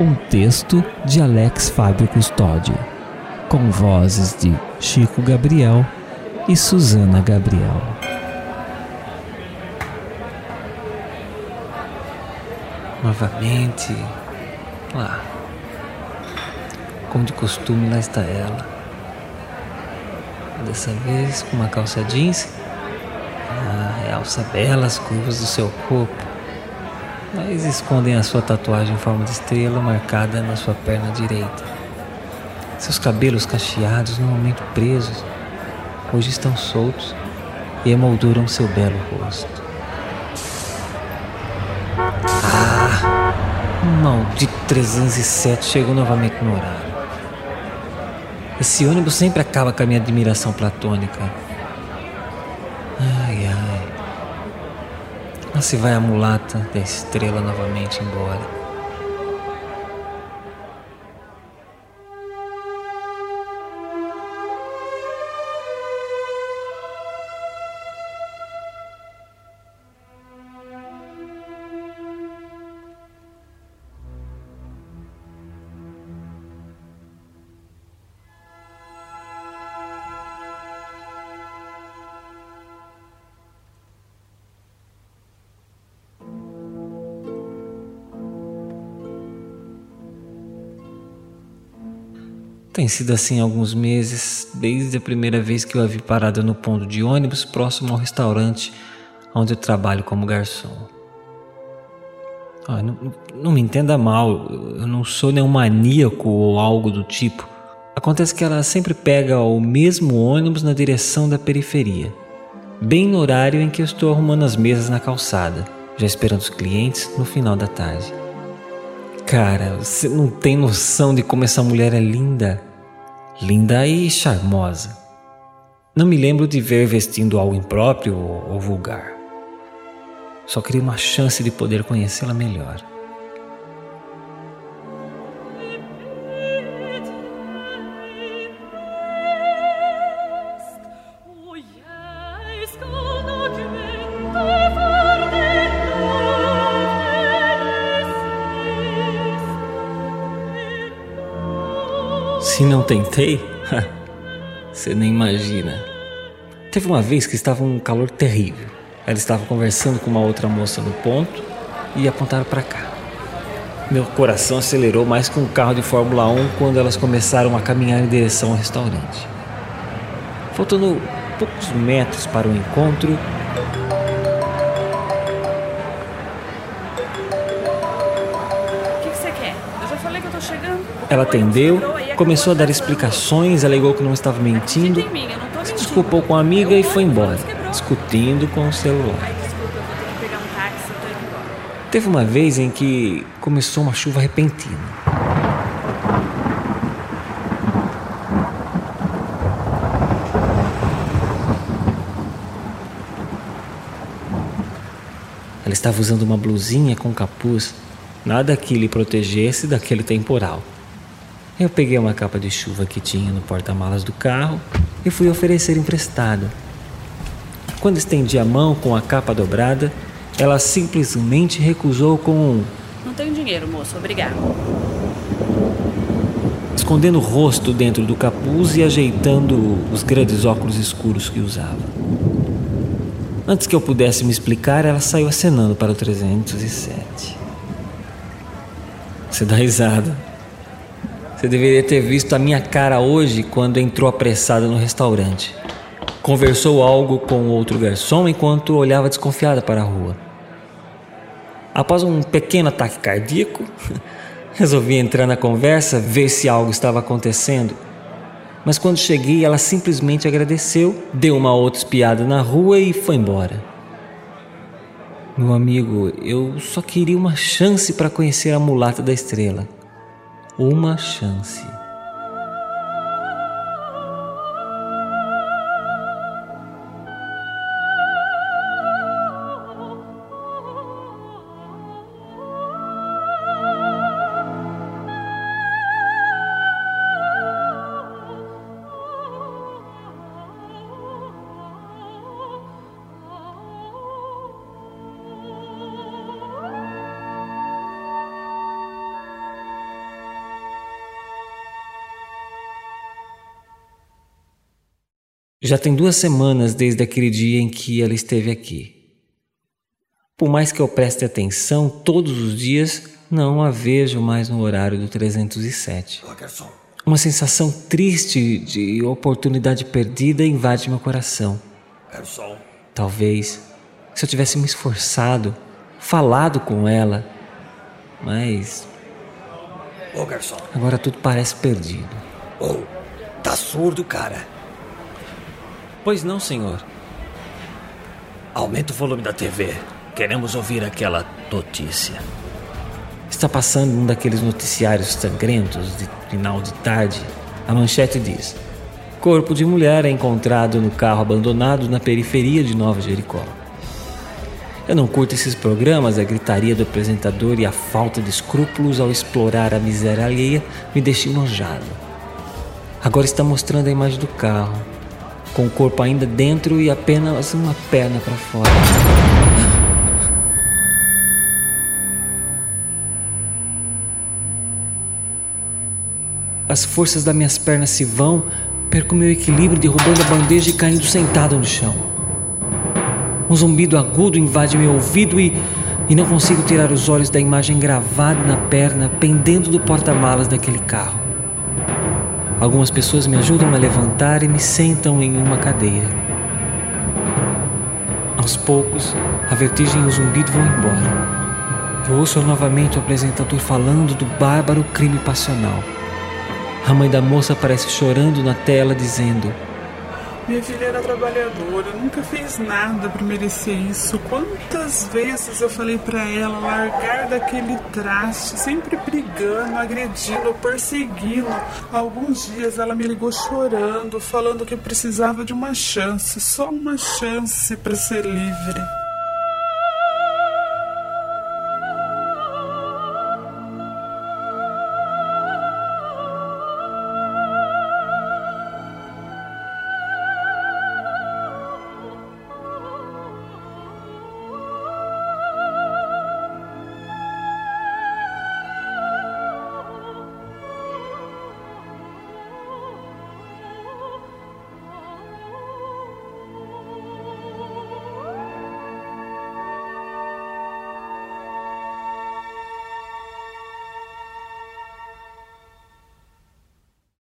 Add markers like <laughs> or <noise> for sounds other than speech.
Um texto de Alex Fábio Custódio, com vozes de Chico Gabriel e Suzana Gabriel. Novamente, lá. Como de costume, lá está ela. Dessa vez com uma calça jeans. Ah, realça belas curvas do seu corpo mas escondem a sua tatuagem em forma de estrela marcada na sua perna direita. Seus cabelos cacheados, normalmente presos, hoje estão soltos e emolduram seu belo rosto. Ah, maldito 307 chegou novamente no horário. Esse ônibus sempre acaba com a minha admiração platônica. Se vai a mulata da estrela novamente embora. Tem sido assim alguns meses, desde a primeira vez que eu a vi parada no ponto de ônibus próximo ao restaurante onde eu trabalho como garçom. Ah, não, não, me entenda mal, eu não sou nenhum maníaco ou algo do tipo. Acontece que ela sempre pega o mesmo ônibus na direção da periferia, bem no horário em que eu estou arrumando as mesas na calçada, já esperando os clientes no final da tarde. Cara, você não tem noção de como essa mulher é linda. Linda e charmosa. Não me lembro de ver vestindo algo impróprio ou vulgar. Só queria uma chance de poder conhecê-la melhor. Se não tentei, você nem imagina. Teve uma vez que estava um calor terrível. Ela estava conversando com uma outra moça no ponto e apontaram para cá. Meu coração acelerou mais que um carro de Fórmula 1 quando elas começaram a caminhar em direção ao restaurante. Faltando poucos metros para o encontro, Ela atendeu, começou a dar explicações, alegou que não estava mentindo, se desculpou com a amiga e foi embora, discutindo com o celular. Teve uma vez em que começou uma chuva repentina. Ela estava usando uma blusinha com capuz, nada que lhe protegesse daquele temporal. Eu peguei uma capa de chuva que tinha no porta-malas do carro e fui oferecer emprestado. Quando estendi a mão com a capa dobrada, ela simplesmente recusou com um: Não tenho dinheiro, moço, obrigado. Escondendo o rosto dentro do capuz e ajeitando os grandes óculos escuros que usava. Antes que eu pudesse me explicar, ela saiu acenando para o 307. Você dá risada. Você deveria ter visto a minha cara hoje quando entrou apressada no restaurante. Conversou algo com outro garçom enquanto olhava desconfiada para a rua. Após um pequeno ataque cardíaco, <laughs> resolvi entrar na conversa, ver se algo estava acontecendo. Mas quando cheguei, ela simplesmente agradeceu, deu uma outra espiada na rua e foi embora. Meu amigo, eu só queria uma chance para conhecer a mulata da estrela. Uma chance. Já tem duas semanas desde aquele dia em que ela esteve aqui. Por mais que eu preste atenção todos os dias, não a vejo mais no horário do 307. Uma sensação triste de oportunidade perdida invade meu coração. Talvez, se eu tivesse me esforçado, falado com ela, mas. Agora tudo parece perdido. Oh, tá surdo, cara. Pois não, senhor. Aumenta o volume da TV. Queremos ouvir aquela notícia. Está passando um daqueles noticiários sangrentos de final de tarde. A manchete diz: Corpo de mulher é encontrado no carro abandonado na periferia de Nova Jericó. Eu não curto esses programas, a gritaria do apresentador e a falta de escrúpulos ao explorar a miséria alheia me deixam enojado. Agora está mostrando a imagem do carro, com o corpo ainda dentro e apenas uma perna para fora. As forças das minhas pernas se vão, perco meu equilíbrio derrubando a bandeja e caindo sentado no chão. Um zumbido agudo invade meu ouvido e, e não consigo tirar os olhos da imagem gravada na perna pendendo do porta-malas daquele carro. Algumas pessoas me ajudam a levantar e me sentam em uma cadeira. Aos poucos, a vertigem e o zumbido vão embora. Eu ouço novamente o apresentador falando do bárbaro crime passional. A mãe da moça aparece chorando na tela, dizendo: minha filha era trabalhadora, nunca fez nada para merecer isso. Quantas vezes eu falei para ela largar daquele traste, sempre brigando, agredindo, perseguindo. Alguns dias ela me ligou chorando, falando que precisava de uma chance, só uma chance para ser livre.